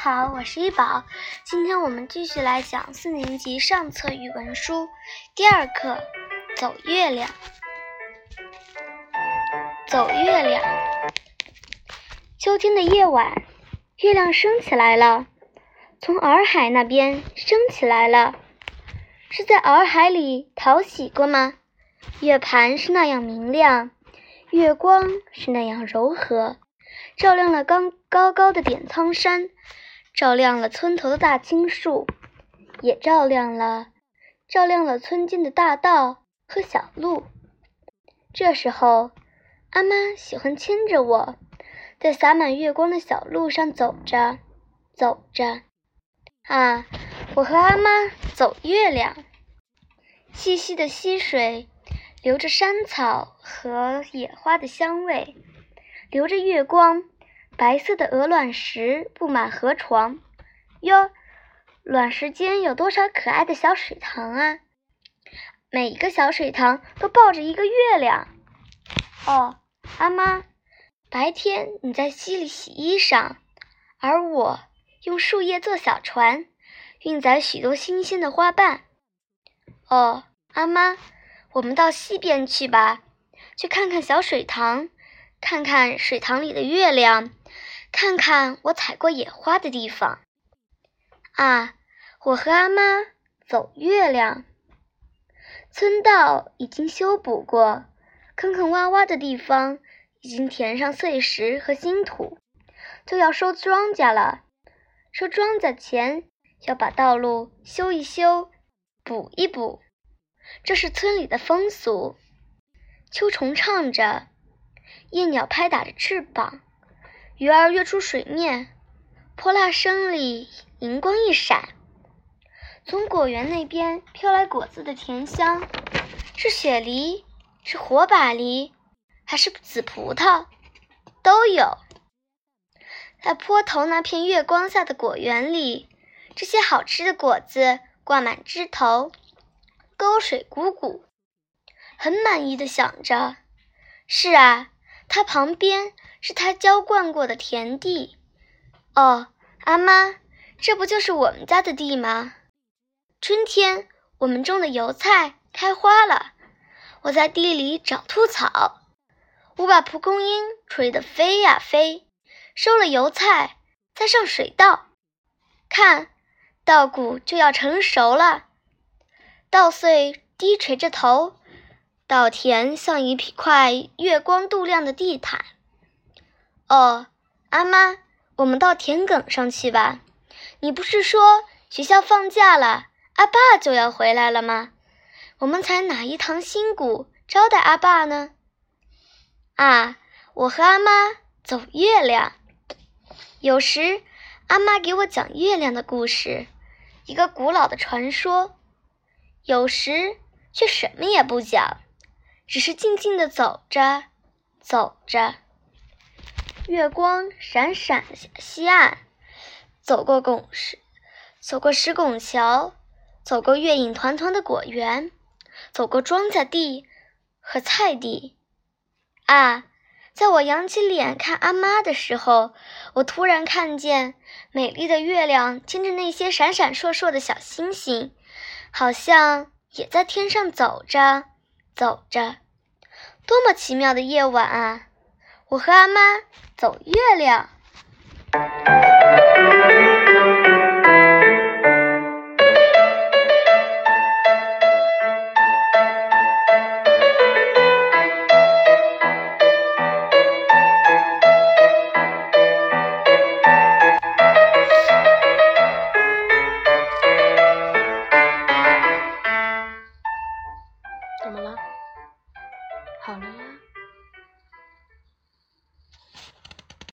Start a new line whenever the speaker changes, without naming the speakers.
好，我是一宝。今天我们继续来讲四年级上册语文书第二课《走月亮》。走月亮。秋天的夜晚，月亮升起来了，从洱海那边升起来了。是在洱海里淘洗过吗？月盘是那样明亮，月光是那样柔和，照亮了刚高高的点苍山。照亮了村头的大青树，也照亮了照亮了村间的大道和小路。这时候，阿妈喜欢牵着我，在洒满月光的小路上走着，走着。啊，我和阿妈走月亮。细细的溪水，流着山草和野花的香味，流着月光。白色的鹅卵石布满河床，哟，卵石间有多少可爱的小水塘啊！每一个小水塘都抱着一个月亮。哦，阿妈，白天你在溪里洗衣裳，而我用树叶做小船，运载许多新鲜的花瓣。哦，阿妈，我们到溪边去吧，去看看小水塘，看看水塘里的月亮。看看我采过野花的地方啊！我和阿妈走月亮。村道已经修补过，坑坑洼洼的地方已经填上碎石和新土，就要收庄稼了。收庄稼前要把道路修一修，补一补，这是村里的风俗。秋虫唱着，夜鸟拍打着翅膀。鱼儿跃出水面，泼辣声里银光一闪。从果园那边飘来果子的甜香，是雪梨，是火把梨，还是紫葡萄，都有。在坡头那片月光下的果园里，这些好吃的果子挂满枝头，沟水汩汩。很满意的想着：是啊，它旁边。是他浇灌过的田地。哦，阿妈，这不就是我们家的地吗？春天我们种的油菜开花了，我在地里找兔草，我把蒲公英吹得飞呀飞，收了油菜，再上水稻，看，稻谷就要成熟了。稻穗低垂着头，稻田像一块月光镀亮的地毯。哦，阿妈，我们到田埂上去吧。你不是说学校放假了，阿爸就要回来了吗？我们采哪一堂新谷招待阿爸呢？啊，我和阿妈走月亮。有时阿妈给我讲月亮的故事，一个古老的传说；有时却什么也不讲，只是静静地走着，走着。月光闪闪西岸，走过拱石，走过石拱桥，走过月影团团的果园，走过庄稼地和菜地。啊，在我扬起脸看阿妈的时候，我突然看见美丽的月亮牵着那些闪闪烁烁的小星星，好像也在天上走着，走着。多么奇妙的夜晚啊！我和阿妈走月亮。